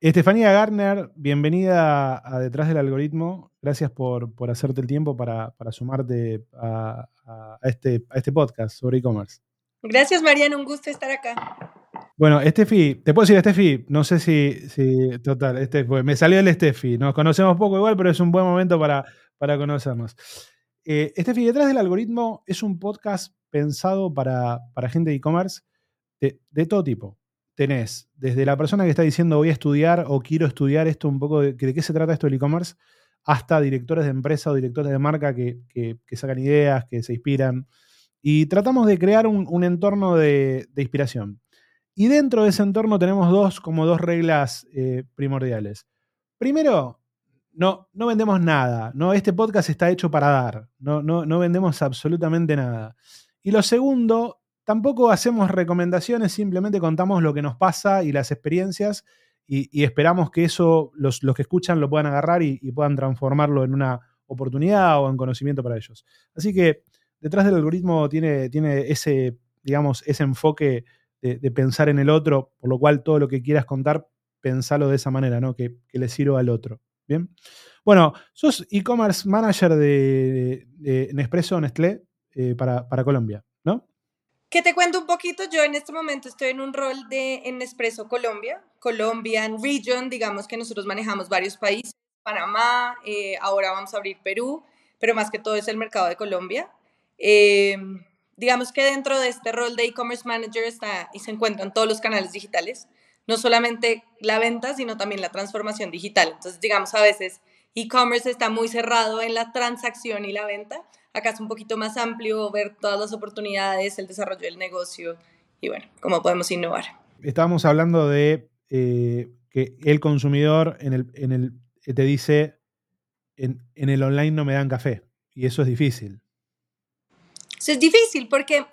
Estefanía Garner, bienvenida a Detrás del Algoritmo. Gracias por, hacerte el tiempo para, sumarte a, este, a este podcast sobre e-commerce. Gracias, Mariano. Un gusto estar acá. Bueno, Estefi, te puedo decir Estefi, no sé si, si total, este, me salió el Estefi, nos conocemos poco igual, pero es un buen momento para, para conocernos. Eh, Estefi, detrás del algoritmo es un podcast pensado para, gente de e-commerce de, todo tipo tenés desde la persona que está diciendo voy a estudiar o quiero estudiar esto un poco de, qué se trata esto del e-commerce, hasta directores de empresa o directores de marca que, sacan ideas, que se inspiran. Y tratamos de crear un, entorno de, inspiración. Y dentro de ese entorno tenemos dos, como dos reglas eh, primordiales. Primero, no, no vendemos nada. ¿no? Este podcast está hecho para dar. No, no, no vendemos absolutamente nada. Y lo segundo Tampoco hacemos recomendaciones, simplemente contamos lo que nos pasa y las experiencias y, esperamos que eso los, que escuchan lo puedan agarrar y, puedan transformarlo en una oportunidad o en conocimiento para ellos. Así que detrás del algoritmo tiene, tiene ese, digamos, ese enfoque de, pensar en el otro, por lo cual todo lo que quieras contar, pensalo de esa manera, ¿no? Que, le sirva al otro. Bien. Bueno, sos e-commerce manager de, Nespresso Nestlé eh, para, para Colombia. Que te cuento un poquito, yo en este momento estoy en un rol de en Nespresso Colombia, Colombian Region, digamos que nosotros manejamos varios países, Panamá, eh, ahora vamos a abrir Perú, pero más que todo es el mercado de Colombia. Eh, digamos que dentro de este rol de e-commerce manager está y se encuentran todos los canales digitales, no solamente la venta, sino también la transformación digital. Entonces, digamos, a veces e-commerce está muy cerrado en la transacción y la venta, Acá es un poquito más amplio, ver todas las oportunidades, el desarrollo del negocio y bueno, cómo podemos innovar. Estábamos hablando de eh, que el consumidor en el, en el, te dice, en, en el online no me dan café y eso es difícil. Eso es difícil porque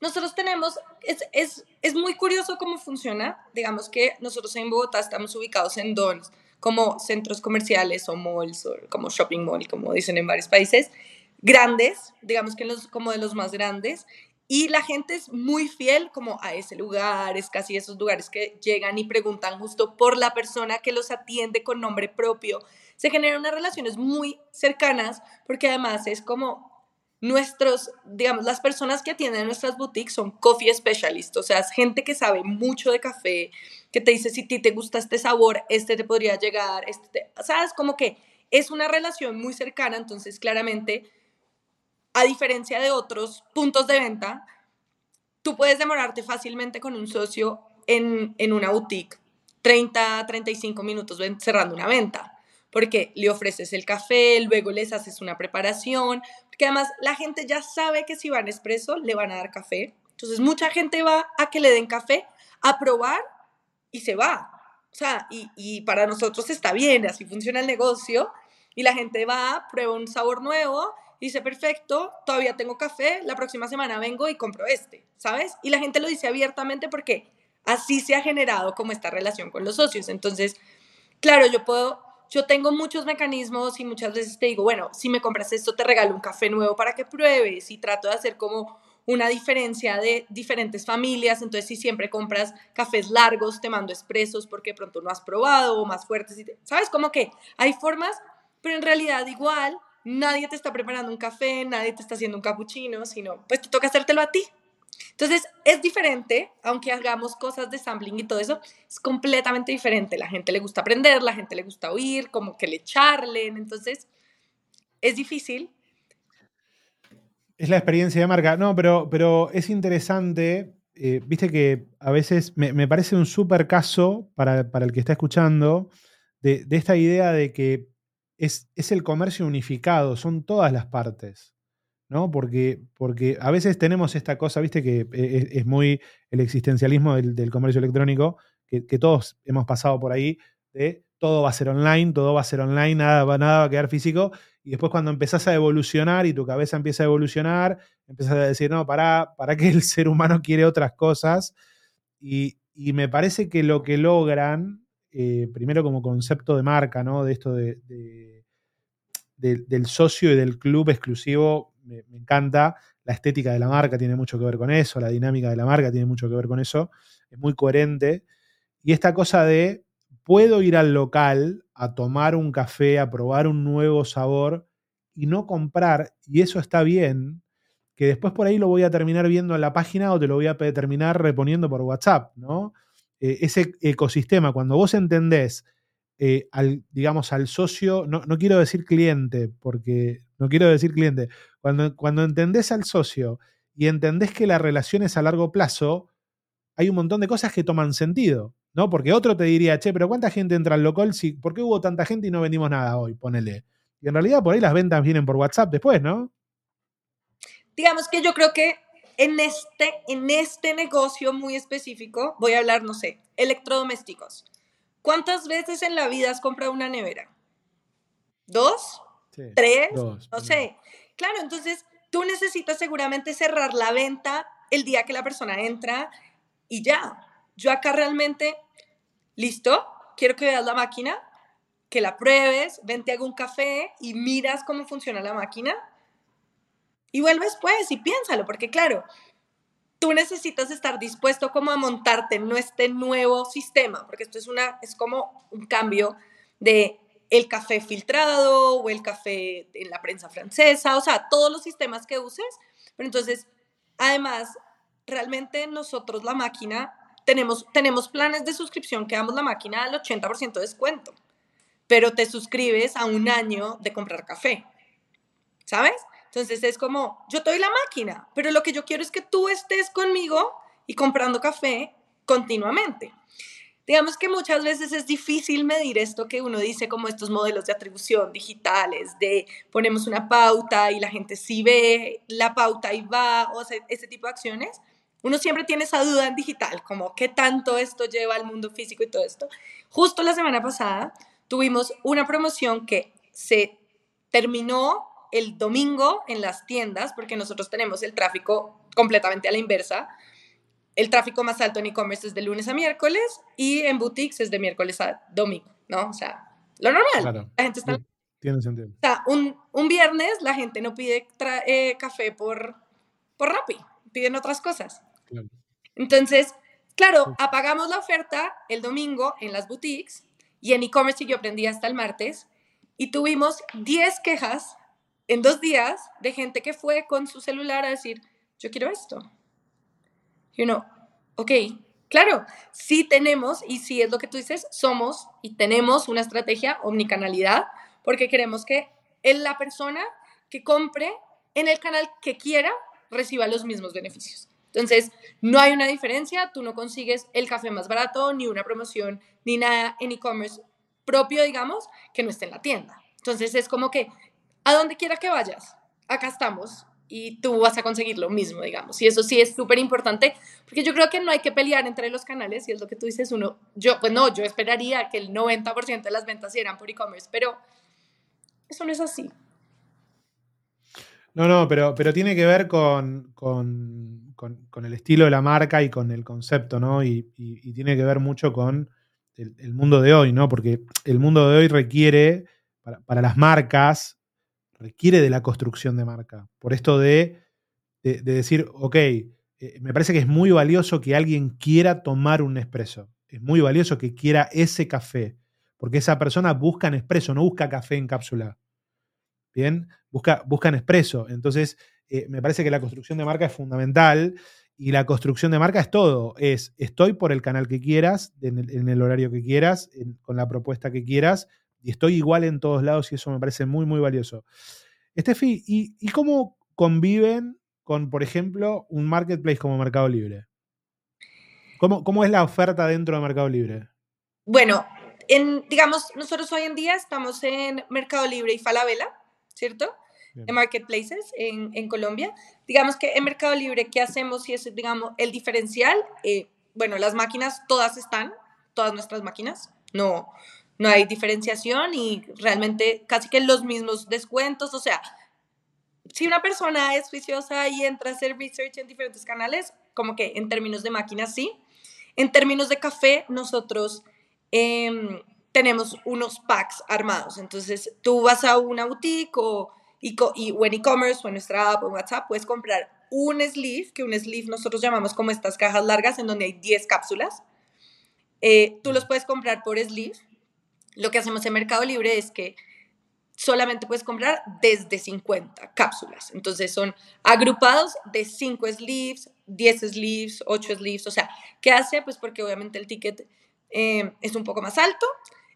nosotros tenemos, es, es, es, muy curioso cómo funciona. Digamos que nosotros en Bogotá estamos ubicados en DONS, como centros comerciales o malls, o como shopping mall, como dicen en varios países grandes, digamos que los, como de los más grandes, y la gente es muy fiel como a ese lugar, es casi esos lugares que llegan y preguntan justo por la persona que los atiende con nombre propio. Se generan unas relaciones muy cercanas porque además es como nuestros, digamos, las personas que atienden nuestras boutiques son coffee specialists, o sea, es gente que sabe mucho de café, que te dice si a ti te gusta este sabor, este te podría llegar, este sabes, como que es una relación muy cercana, entonces claramente a diferencia de otros puntos de venta, tú puedes demorarte fácilmente con un socio en, una boutique 30, 35 minutos cerrando una venta, porque le ofreces el café, luego les haces una preparación, porque además la gente ya sabe que si van a Espresso le van a dar café. Entonces mucha gente va a que le den café, a probar y se va. O sea, y, y para nosotros está bien, así funciona el negocio, y la gente va, prueba un sabor nuevo dice, perfecto, todavía tengo café, la próxima semana vengo y compro este, ¿sabes? Y la gente lo dice abiertamente porque así se ha generado como esta relación con los socios. Entonces, claro, yo puedo, yo tengo muchos mecanismos y muchas veces te digo, bueno, si me compras esto, te regalo un café nuevo para que pruebes y trato de hacer como una diferencia de diferentes familias, entonces si siempre compras cafés largos, te mando expresos porque pronto no has probado o más fuertes, ¿sabes? Como que hay formas, pero en realidad igual nadie te está preparando un café, nadie te está haciendo un cappuccino, sino pues te toca hacértelo a ti. Entonces es diferente, aunque hagamos cosas de sampling y todo eso, es completamente diferente. La gente le gusta aprender, la gente le gusta oír, como que le charlen, entonces es difícil. Es la experiencia de marca. No, pero, pero es interesante. Eh, viste que a veces me, parece un súper caso para, el que está escuchando de, de esta idea de que es, el comercio unificado, son todas las partes. ¿no? Porque, porque a veces tenemos esta cosa, viste, que e, e, es, muy el existencialismo del, comercio electrónico, que, todos hemos pasado por ahí, de todo va a ser online, todo va a ser online, nada, nada va a quedar físico. Y después cuando empezás a evolucionar y tu cabeza empieza a evolucionar, empiezas a decir, no, para, para que el ser humano quiere otras cosas. Y, me parece que lo que logran, eh, primero como concepto de marca, ¿no? De esto de, del socio y del club exclusivo, me, me, encanta. La estética de la marca tiene mucho que ver con eso, la dinámica de la marca tiene mucho que ver con eso. Es muy coherente. Y esta cosa de puedo ir al local a tomar un café, a probar un nuevo sabor y no comprar, y eso está bien, que después por ahí lo voy a terminar viendo en la página o te lo voy a terminar reponiendo por WhatsApp, ¿no? Eh, ese ecosistema, cuando vos entendés eh, al, digamos, al socio, no, quiero decir cliente, porque no quiero decir cliente, cuando, cuando entendés al socio y entendés que la relación es a largo plazo, hay un montón de cosas que toman sentido. ¿no? Porque otro te diría, che, pero ¿cuánta gente entra al local? Si, ¿Por qué hubo tanta gente y no vendimos nada hoy? Ponele. Y en realidad por ahí las ventas vienen por WhatsApp después, ¿no? Digamos que yo creo que en este, en este negocio muy específico, voy a hablar, no sé, electrodomésticos. ¿Cuántas veces en la vida has comprado una nevera? ¿Dos? ¿Tres? no sé. Claro, entonces tú necesitas seguramente cerrar la venta el día que la persona entra y ya. Yo acá realmente, listo, quiero que veas la máquina, que la pruebes, ven, te hago un café y miras cómo funciona la máquina. Y vuelves pues y piénsalo, porque claro, tú necesitas estar dispuesto como a montarte en este nuevo sistema, porque esto es, una, es como un cambio de el café filtrado o el café en la prensa francesa, o sea, todos los sistemas que uses. Pero entonces, además, realmente nosotros la máquina tenemos, tenemos planes de suscripción que damos la máquina al 80% de descuento, pero te suscribes a un año de comprar café, ¿sabes? Entonces es como, yo te doy la máquina, pero lo que yo quiero es que tú estés conmigo y comprando café continuamente. Digamos que muchas veces es difícil medir esto que uno dice como estos modelos de atribución digitales, de ponemos una pauta y la gente sí ve la pauta y va, o sea, ese tipo de acciones, uno siempre tiene esa duda en digital, como qué tanto esto lleva al mundo físico y todo esto. Justo la semana pasada tuvimos una promoción que se terminó el domingo en las tiendas, porque nosotros tenemos el tráfico completamente a la inversa. El tráfico más alto en e-commerce es de lunes a miércoles y en boutiques es de miércoles a domingo, ¿no? O sea, lo normal. Claro. La gente está... Tiene sentido. O sea, un, un viernes la gente no pide eh, café por, por Rappi, piden otras cosas. Entonces, claro, apagamos la oferta el domingo en las boutiques y en e-commerce yo aprendí hasta el martes y tuvimos 10 quejas en dos días de gente que fue con su celular a decir, yo quiero esto. Y uno, ok, claro, sí tenemos, y sí es lo que tú dices, somos y tenemos una estrategia omnicanalidad, porque queremos que la persona que compre en el canal que quiera reciba los mismos beneficios. Entonces, no hay una diferencia, tú no consigues el café más barato, ni una promoción, ni nada en e-commerce propio, digamos, que no esté en la tienda. Entonces, es como que a donde quiera que vayas, acá estamos y tú vas a conseguir lo mismo, digamos. Y eso sí es súper importante, porque yo creo que no hay que pelear entre los canales, y es lo que tú dices, uno, yo, pues no, yo esperaría que el 90% de las ventas eran por e-commerce, pero eso no es así. No, no, pero, pero tiene que ver con, con, el estilo de la marca y con el concepto, ¿no? Y, tiene que ver mucho con el, mundo de hoy, ¿no? Porque el mundo de hoy requiere, para, las marcas, requiere de la construcción de marca. Por esto de, decir, ok, eh, me parece que es muy valioso que alguien quiera tomar un espresso. Es muy valioso que quiera ese café. Porque esa persona busca en espresso, no busca café en cápsula. Bien, busca, buscan expreso. Entonces, eh, me parece que la construcción de marca es fundamental y la construcción de marca es todo. Es, estoy por el canal que quieras, en el, horario que quieras, con la propuesta que quieras, y estoy igual en todos lados y eso me parece muy, muy valioso. Estefi, ¿y, y cómo conviven con, por ejemplo, un marketplace como Mercado Libre? ¿Cómo, ¿Cómo, es la oferta dentro de Mercado Libre? Bueno, en, digamos, nosotros hoy en día estamos en Mercado Libre y Falabella. ¿cierto? En marketplaces en, en, Colombia. Digamos que en Mercado Libre, ¿qué hacemos? Y es, digamos, el diferencial, eh, bueno, las máquinas todas están, todas nuestras máquinas. No, no hay diferenciación y realmente casi que los mismos descuentos. O sea, si una persona es juiciosa y entra a hacer research en diferentes canales, como que en términos de máquinas sí. En términos de café, nosotros em, tenemos unos packs armados. Entonces, tú vas a una boutique o, y, o en e-commerce o en nuestra app o en WhatsApp, puedes comprar un sleeve, que un sleeve nosotros llamamos como estas cajas largas en donde hay 10 cápsulas. Eh, tú los puedes comprar por sleeve. Lo que hacemos en Mercado Libre es que solamente puedes comprar desde 50 cápsulas. Entonces son agrupados de 5 sleeves, 10 sleeves, 8 sleeves. O sea, ¿qué hace? Pues porque obviamente el ticket eh, es un poco más alto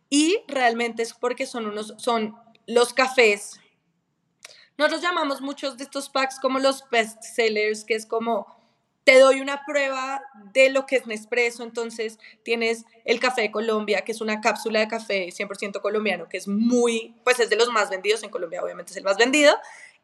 y realmente es porque son, unos, son los cafés. Nosotros llamamos muchos de estos packs como los best sellers, que es como te doy una prueba de lo que es Nespresso, entonces tienes el café de Colombia, que es una cápsula de café 100% colombiano, que es muy, pues es de los más vendidos en Colombia, obviamente es el más vendido,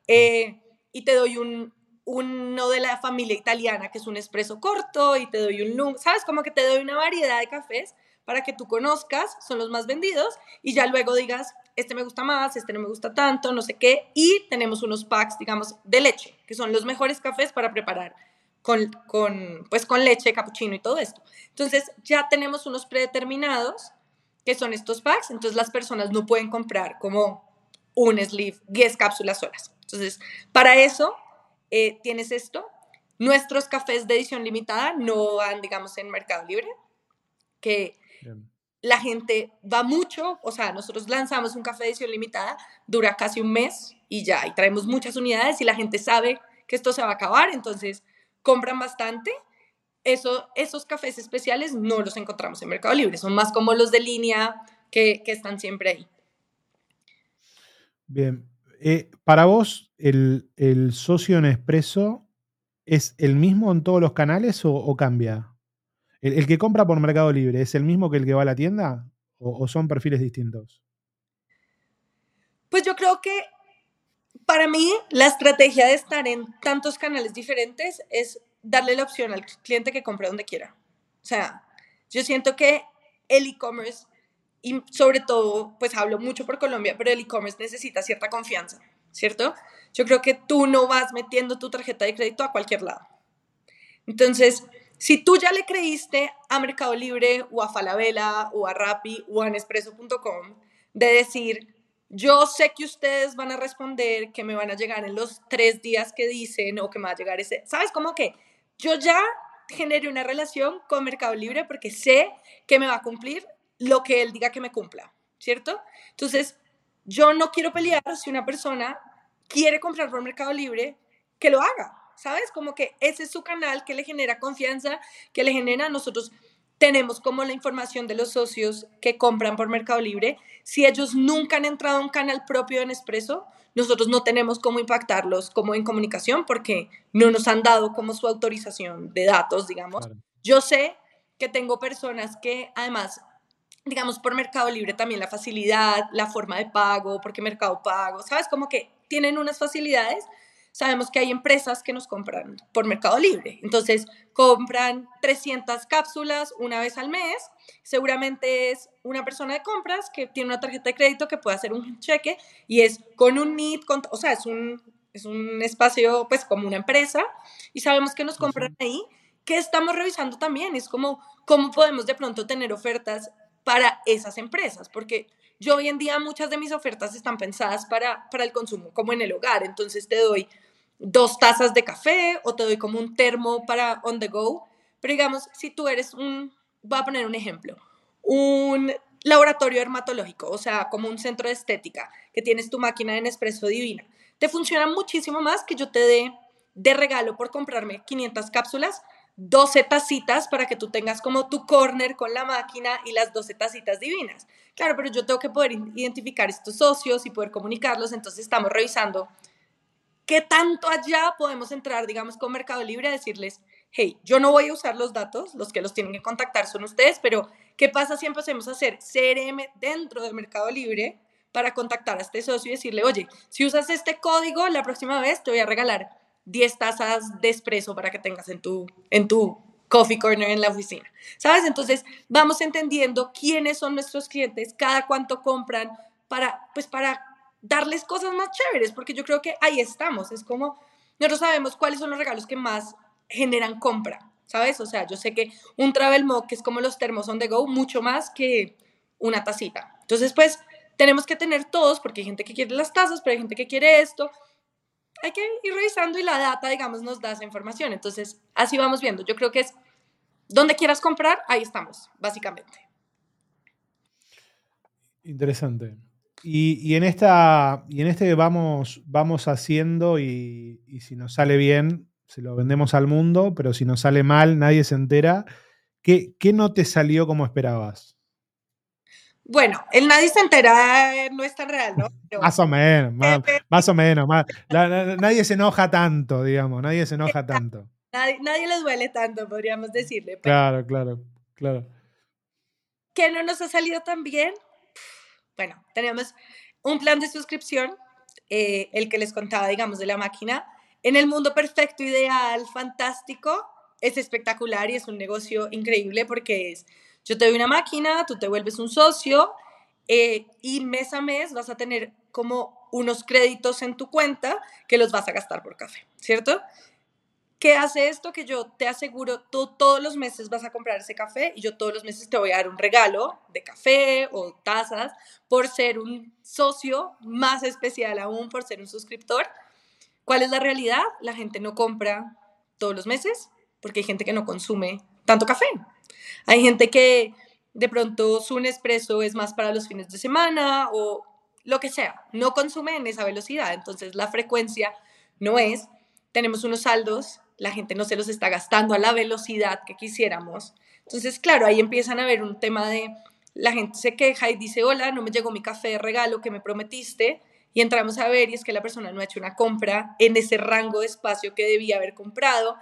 eh, y te doy un, uno de la familia italiana, que es un espresso corto, y te doy un lung, ¿sabes? Como que te doy una variedad de cafés para que tú conozcas, son los más vendidos, y ya luego digas, este me gusta más, este no me gusta tanto, no sé qué, y tenemos unos packs, digamos, de leche, que son los mejores cafés para preparar con, con, pues con leche, capuchino y todo esto. Entonces ya tenemos unos predeterminados que son estos packs, entonces las personas no pueden comprar como un sleeve, 10 cápsulas solas. Entonces, para eso eh, tienes esto. Nuestros cafés de edición limitada no van, digamos, en Mercado Libre, que la gente va mucho, o sea, nosotros lanzamos un café de edición limitada, dura casi un mes y ya, y traemos muchas unidades y la gente sabe que esto se va a acabar, entonces compran bastante. Eso, esos cafés especiales no los encontramos en Mercado Libre, son más como los de línea que, están siempre ahí. Bien, eh, para vos, el, socio en expreso es el mismo en todos los canales o, cambia? El, que compra por Mercado Libre es el mismo que el que va a la tienda o son perfiles distintos? Pues yo creo que para mí, la estrategia de estar en tantos canales diferentes es darle la opción al cliente que compre donde quiera. O sea, yo siento que el e-commerce, y sobre todo, pues hablo mucho por Colombia, pero el e-commerce necesita cierta confianza, ¿cierto? Yo creo que tú no vas metiendo tu tarjeta de crédito a cualquier lado. Entonces, si tú ya le creíste a Mercado Libre o a Falabella o a Rappi o a Nespresso.com de decir, yo sé que ustedes van a responder que me van a llegar en los tres días que dicen o que me va a llegar ese, ¿sabes? Como que yo ya generé una relación con Mercado Libre porque sé que me va a cumplir lo que él diga que me cumpla, ¿cierto? Entonces, yo no quiero pelear si una persona quiere comprar por Mercado Libre, que lo haga, ¿sabes? Como que ese es su canal que le genera confianza, que le genera a nosotros tenemos como la información de los socios que compran por Mercado Libre. Si ellos nunca han entrado a un canal propio en Nespresso, nosotros no tenemos cómo impactarlos como en comunicación porque no nos han dado como su autorización de datos, digamos. Yo sé que tengo personas que además, digamos, por Mercado Libre también la facilidad, la forma de pago, porque Mercado Pago, ¿sabes? Como que tienen unas facilidades sabemos que hay empresas que nos compran por Mercado Libre. Entonces, compran 300 cápsulas una vez al mes. Seguramente es una persona de compras que tiene una tarjeta de crédito que puede hacer un cheque y es con un NIT, o sea, es un, es un espacio pues como una empresa y sabemos que nos compran ahí. que estamos revisando también? Es como cómo podemos de pronto tener ofertas para esas empresas, porque yo hoy en día muchas de mis ofertas están pensadas para, para el consumo como en el hogar, entonces te doy dos tazas de café o te doy como un termo para on the go, pero digamos, si tú eres un, voy a poner un ejemplo, un laboratorio dermatológico, o sea, como un centro de estética, que tienes tu máquina de Nespresso divina, te funciona muchísimo más que yo te dé de regalo por comprarme 500 cápsulas 12 tacitas para que tú tengas como tu corner con la máquina y las 12 tacitas divinas. Claro, pero yo tengo que poder identificar estos socios y poder comunicarlos, entonces estamos revisando qué tanto allá podemos entrar, digamos, con Mercado Libre a decirles, hey, yo no voy a usar los datos, los que los tienen que contactar son ustedes, pero ¿qué pasa si empecemos a hacer CRM dentro de Mercado Libre para contactar a este socio y decirle, oye, si usas este código, la próxima vez te voy a regalar 10 tazas de espresso para que tengas en tu, en tu coffee corner en la oficina. ¿Sabes? Entonces, vamos entendiendo quiénes son nuestros clientes, cada cuánto compran para, pues, para darles cosas más chéveres, porque yo creo que ahí estamos. Es como, nosotros sabemos cuáles son los regalos que más generan compra, ¿sabes? O sea, yo sé que un travel mug, que es como los termos on the go, mucho más que una tacita. Entonces, pues, tenemos que tener todos, porque hay gente que quiere las tazas, pero hay gente que quiere esto. Hay que ir revisando y la data, digamos, nos da esa información. Entonces, así vamos viendo. Yo creo que es donde quieras comprar, ahí estamos, básicamente. Interesante. Y, en esta y en este vamos vamos haciendo y, si nos sale bien se lo vendemos al mundo pero si nos sale mal nadie se entera ¿qué, qué no te salió como esperabas? Bueno, el nadie se entera no es tan real, ¿no? más o menos, más, o menos. nadie se enoja tanto, digamos, nadie se enoja tanto. Nadie, nadie le duele tanto, podríamos decirle. claro, claro, claro. ¿Qué no nos ha salido tan bien? Bueno, tenemos un plan de suscripción, eh, el que les contaba, digamos, de la máquina. En el mundo perfecto, ideal, fantástico, es espectacular y es un negocio increíble porque es, yo te doy una máquina, tú te vuelves un socio eh, y mes a mes vas a tener como unos créditos en tu cuenta que los vas a gastar por café, ¿cierto? ¿Qué hace esto? Que yo te aseguro, tú todos los meses vas a comprar ese café y yo todos los meses te voy a dar un regalo de café o tazas por ser un socio, más especial aún por ser un suscriptor. ¿Cuál es la realidad? La gente no compra todos los meses porque hay gente que no consume tanto café. Hay gente que de pronto su Nespresso es más para los fines de semana o lo que sea, no consume en esa velocidad, entonces la frecuencia no es, tenemos unos saldos la gente no se los está gastando a la velocidad que quisiéramos. Entonces, claro, ahí empiezan a ver un tema de la gente se queja y dice, hola, no me llegó mi café de regalo que me prometiste. Y entramos a ver y es que la persona no ha hecho una compra en ese rango de espacio que debía haber comprado.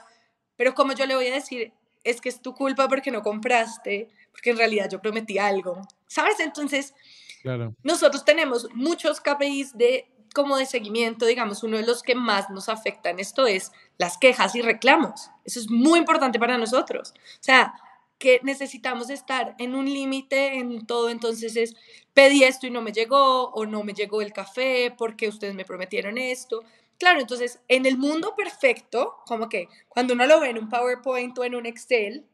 Pero como yo le voy a decir, es que es tu culpa porque no compraste, porque en realidad yo prometí algo. ¿Sabes? Entonces, claro. nosotros tenemos muchos KPIs de como de seguimiento, digamos, uno de los que más nos afectan esto es las quejas y reclamos. Eso es muy importante para nosotros. O sea, que necesitamos estar en un límite en todo, entonces es pedí esto y no me llegó o no me llegó el café porque ustedes me prometieron esto. Claro, entonces en el mundo perfecto, como que cuando uno lo ve en un PowerPoint o en un Excel,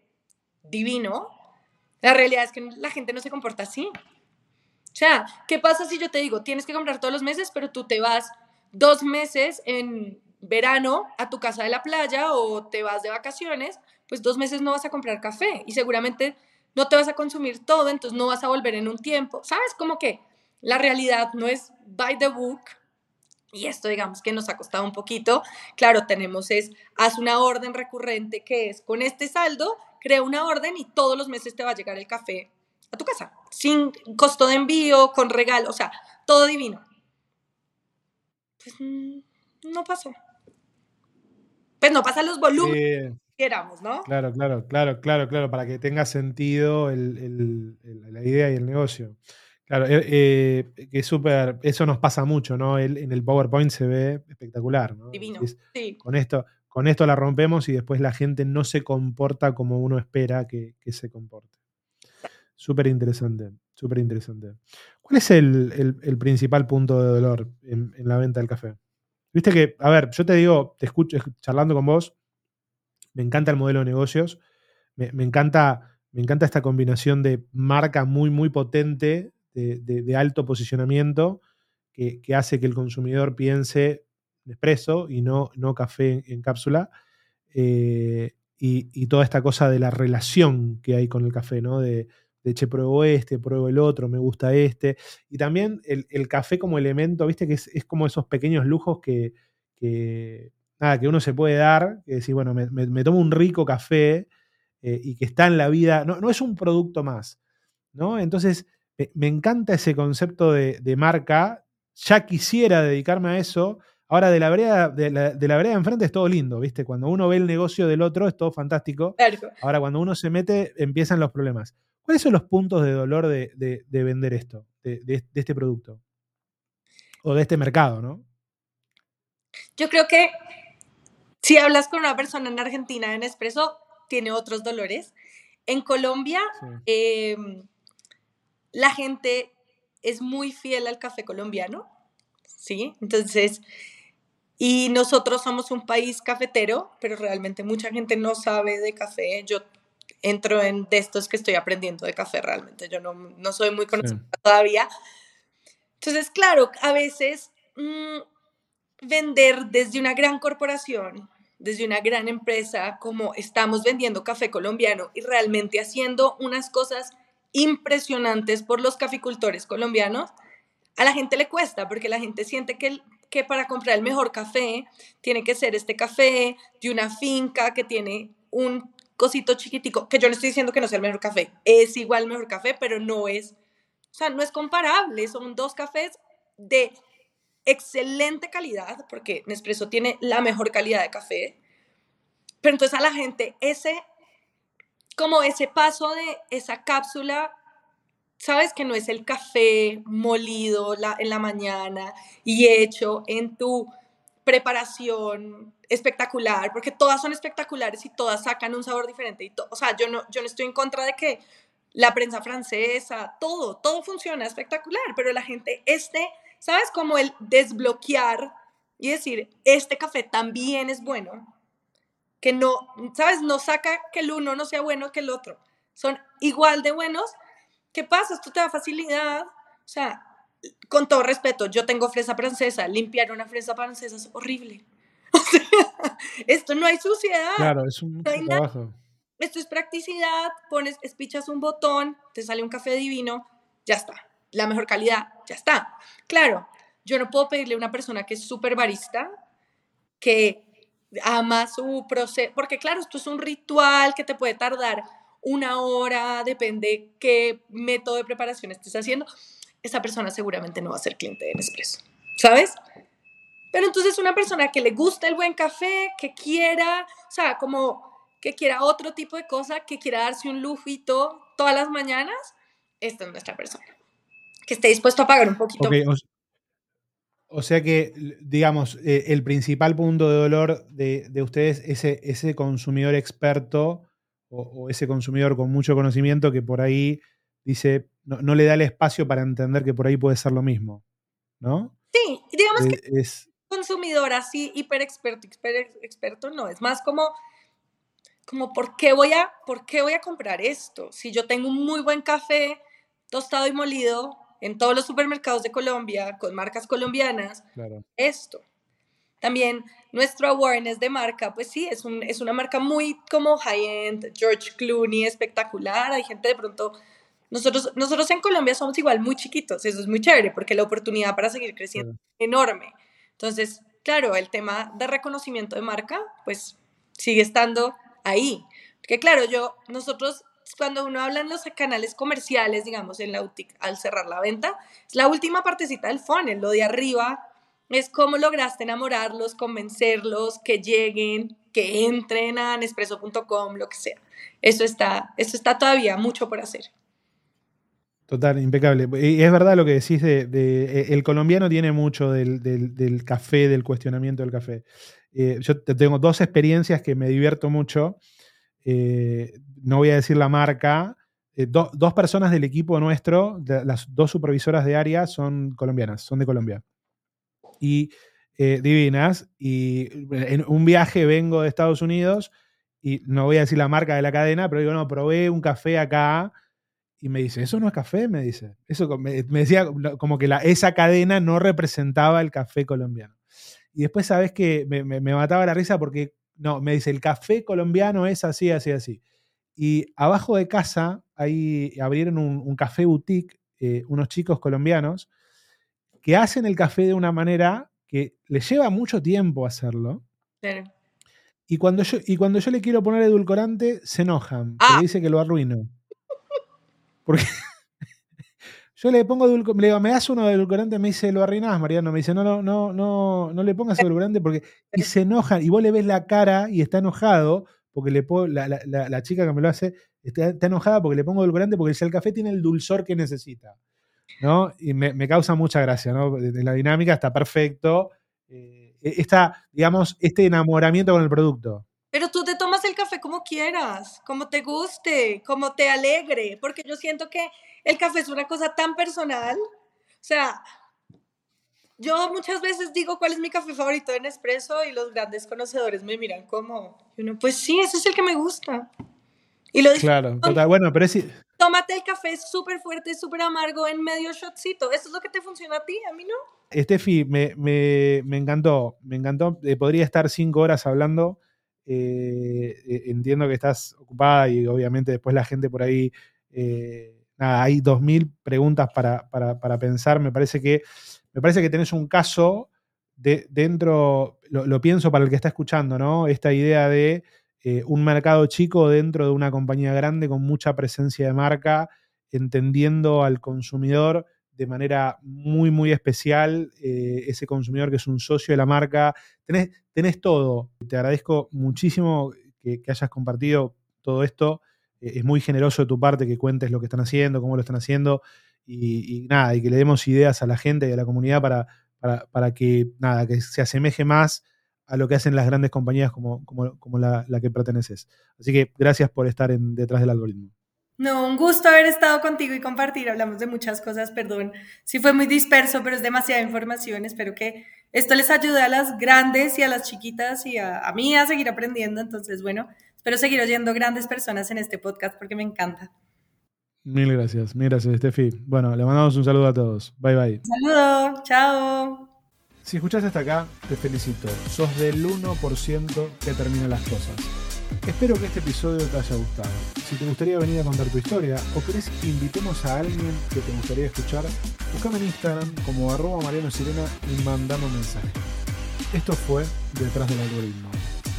divino, la realidad es que la gente no se comporta así. O sea, ¿qué pasa si yo te digo, tienes que comprar todos los meses, pero tú te vas dos meses en verano a tu casa de la playa o te vas de vacaciones, pues dos meses no vas a comprar café y seguramente no te vas a consumir todo, entonces no vas a volver en un tiempo. ¿Sabes? Como que la realidad no es by the book. Y esto digamos que nos ha costado un poquito. Claro, tenemos es, haz una orden recurrente que es con este saldo, crea una orden y todos los meses te va a llegar el café a tu casa, sin costo de envío, con regalo, o sea, todo divino. Pues mm, no pasó. Pues no pasan los volúmenes que éramos, ¿no? Claro, claro, claro, claro, claro, para que tenga sentido la idea y el negocio. Claro, eh, eh, que súper, eso nos pasa mucho, ¿no? en el PowerPoint se ve espectacular, ¿no? Divino, sí. Con esto, con esto la rompemos y después la gente no se comporta como uno espera que se comporte. Súper interesante, súper interesante. ¿Cuál es el, principal punto de dolor en, la venta del café? Viste que, a ver, yo te digo, te escucho charlando con vos, me encanta el modelo de negocios, me, encanta, me encanta esta combinación de marca muy, muy potente, de, alto posicionamiento, que, hace que el consumidor piense expreso y no, no café en, cápsula. Eh, y, toda esta cosa de la relación que hay con el café, ¿no? De, che, pruebo este, pruebo el otro, me gusta este. Y también el, café como elemento, viste que es, como esos pequeños lujos que, nada, que uno se puede dar, que decir, bueno, me, tomo un rico café eh, y que está en la vida, no, no, es un producto más, ¿no? Entonces, me encanta ese concepto de, marca, ya quisiera dedicarme a eso, Ahora, de la, vereda, de, la, de la vereda enfrente es todo lindo, ¿viste? Cuando uno ve el negocio del otro es todo fantástico. Ahora, cuando uno se mete, empiezan los problemas. ¿Cuáles son los puntos de dolor de, vender esto, de, este producto? O de este mercado, ¿no? Yo creo que si hablas con una persona en Argentina en Espresso, tiene otros dolores. En Colombia, em, la gente es muy fiel al café colombiano, ¿sí? Entonces, y nosotros somos un país cafetero, pero realmente mucha gente no sabe de café. Yo entro en de estos que estoy aprendiendo de café realmente. Yo no, no soy muy conocida todavía. Entonces, claro, a veces mm, vender desde una gran corporación, desde una gran empresa, como estamos vendiendo café colombiano y realmente haciendo unas cosas impresionantes por los caficultores colombianos, a la gente le cuesta porque la gente siente que, que para comprar el mejor café tiene que ser este café de una finca que tiene un cosito chiquitico, que yo no estoy diciendo que no sea el mejor café, es igual mejor café, pero no es, o sea, no es comparable, son dos cafés de excelente calidad, porque Nespresso tiene la mejor calidad de café, pero entonces a la gente ese, como ese paso de esa cápsula sabes que no es el café molido en la mañana y hecho en tu preparación espectacular, porque todas son espectaculares y todas sacan un sabor diferente. Y o sea, yo no, yo no estoy en contra de que la prensa francesa, todo, todo funciona espectacular, pero la gente, este, ¿sabes? Como el desbloquear y decir, este café también es bueno, que no, ¿sabes? No saca que el uno no sea bueno que el otro. Son igual de buenos ¿Qué pasa? Esto te da facilidad. O sea, con todo respeto, yo tengo fresa francesa. Limpiar una fresa francesa es horrible. O sea, esto no hay suciedad. Claro, es un trabajo. Esto es practicidad. Pones, espichas un botón, te sale un café divino, ya está. La mejor calidad, ya está. Claro, yo no puedo pedirle a una persona que es súper barista, que ama su proceso, porque claro, esto es un ritual que te puede tardar una hora, depende qué método de preparación estés haciendo, esa persona seguramente no va a ser cliente de Nespresso, ¿sabes? Pero entonces una persona que le gusta el buen café, que quiera, o sea, como que quiera otro tipo de cosa, que quiera darse un lujito todas las mañanas, esta es nuestra persona. Que esté dispuesto a pagar un poquito. Sea que, digamos, eh, el principal punto de dolor de, de ustedes es ese, ese consumidor experto o, ese consumidor con mucho conocimiento que por ahí dice, no, le da el espacio para entender que por ahí puede ser lo mismo, ¿no? Sí, digamos que es consumidor así hiper experto, experto no, es más como como ¿por qué voy a por qué voy a comprar esto? Si yo tengo un muy buen café tostado y molido en todos los supermercados de Colombia con marcas colombianas, esto. También nuestro awareness de marca, pues sí, es, un, es una marca muy como high-end, George Clooney, espectacular. Hay gente de pronto, nosotros, nosotros en Colombia somos igual muy chiquitos, eso es muy chévere porque la oportunidad para seguir creciendo es enorme. Entonces, claro, el tema de reconocimiento de marca, pues sigue estando ahí. Porque claro, yo, nosotros cuando uno habla en los canales comerciales, digamos, en la UTIC, al cerrar la venta, es la última partecita del funnel, lo de arriba es cómo lograste enamorarlos, convencerlos, que lleguen, que entren a Nespresso.com, lo que sea. Eso está, eso está todavía mucho por hacer. Total, impecable. Y es verdad lo que decís de, eh, el colombiano tiene mucho del, café, del cuestionamiento del café. Eh, yo tengo dos experiencias que me divierto mucho. Eh, no voy a decir la marca. dos personas del equipo nuestro, las dos supervisoras de área son colombianas, son de Colombia y eh, divinas. Y en un viaje vengo de Estados Unidos y no voy a decir la marca de la cadena, pero digo, no, probé un café acá. Y me dice, eso no es café, me dice. Eso me, decía como que la, esa cadena no representaba el café colombiano. Y después, ¿sabes que me, mataba la risa porque, no, me dice, el café colombiano es así, así, así. Y abajo de casa, ahí abrieron un, café boutique, eh, unos chicos colombianos, que hacen el café de una manera que les lleva mucho tiempo hacerlo. Y cuando, yo, y cuando yo le quiero poner edulcorante, se enojan. Ah. dice que lo arruino. Porque yo le pongo edulcorante, le digo, ¿me das uno de edulcorante? Me dice, lo arruinás, Mariano. Me dice, no, no, no, no, no le pongas edulcorante porque. Y se enojan. Y vos le ves la cara y está enojado porque le pongo, la, la, chica que me lo hace está, está, enojada porque le pongo edulcorante porque el café tiene el dulzor que necesita. ¿no? Y me, causa mucha gracia, ¿no? La dinámica está perfecto. Eh, e, digamos, este enamoramiento con el producto. Pero tú te tomas el café como quieras, como te guste, como te alegre, porque yo siento que el café es una cosa tan personal. O sea, yo muchas veces digo cuál es mi café favorito en Nespresso y los grandes conocedores me miran como, uno, pues sí, ese es el que me gusta. Y lo Claro, total, bueno, pero es... Tómate el café súper fuerte, súper amargo en medio shotcito. ¿Eso es lo que te funciona a ti? A mí no. Estefi, me, me, me encantó, me encantó. Eh, podría estar cinco horas hablando. Eh, eh, entiendo que estás ocupada y obviamente después la gente por ahí, nada, hay dos mil preguntas para, para, para, pensar. Me parece que, me parece que tenés un caso de, dentro, lo, pienso para el que está escuchando, ¿no? Esta idea de un mercado chico dentro de una compañía grande con mucha presencia de marca, entendiendo al consumidor de manera muy, muy especial, eh, ese consumidor que es un socio de la marca. Tenés, tenés todo. Te agradezco muchísimo que, hayas compartido todo esto. Eh, es muy generoso de tu parte que cuentes lo que están haciendo, cómo lo están haciendo y, nada, y que le demos ideas a la gente y a la comunidad para, para, que, nada, que se asemeje más a lo que hacen las grandes compañías como, como, la, la, que perteneces. Así que gracias por estar detrás del algoritmo. No, un gusto haber estado contigo y compartir. Hablamos de muchas cosas, perdón. Sí fue muy disperso, pero es demasiada información. Espero que esto les ayude a las grandes y a las chiquitas y a, mí a seguir aprendiendo. Entonces, bueno, espero seguir oyendo grandes personas en este podcast porque me encanta. Mil gracias, mil gracias, Steffi. Bueno, le mandamos un saludo a todos. Bye bye. Un saludo, chao. Si escuchaste hasta acá, te felicito. Sos del 1% que termina las cosas. Espero que este episodio te haya gustado. Si te gustaría venir a contar tu historia o querés que invitemos a alguien que te gustaría escuchar, buscame en Instagram como arroba Mariano Sirena y mandame un mensaje. Esto fue Detrás del Algoritmo.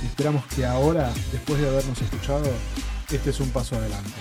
Esperamos que ahora, después de habernos escuchado, este es un paso adelante.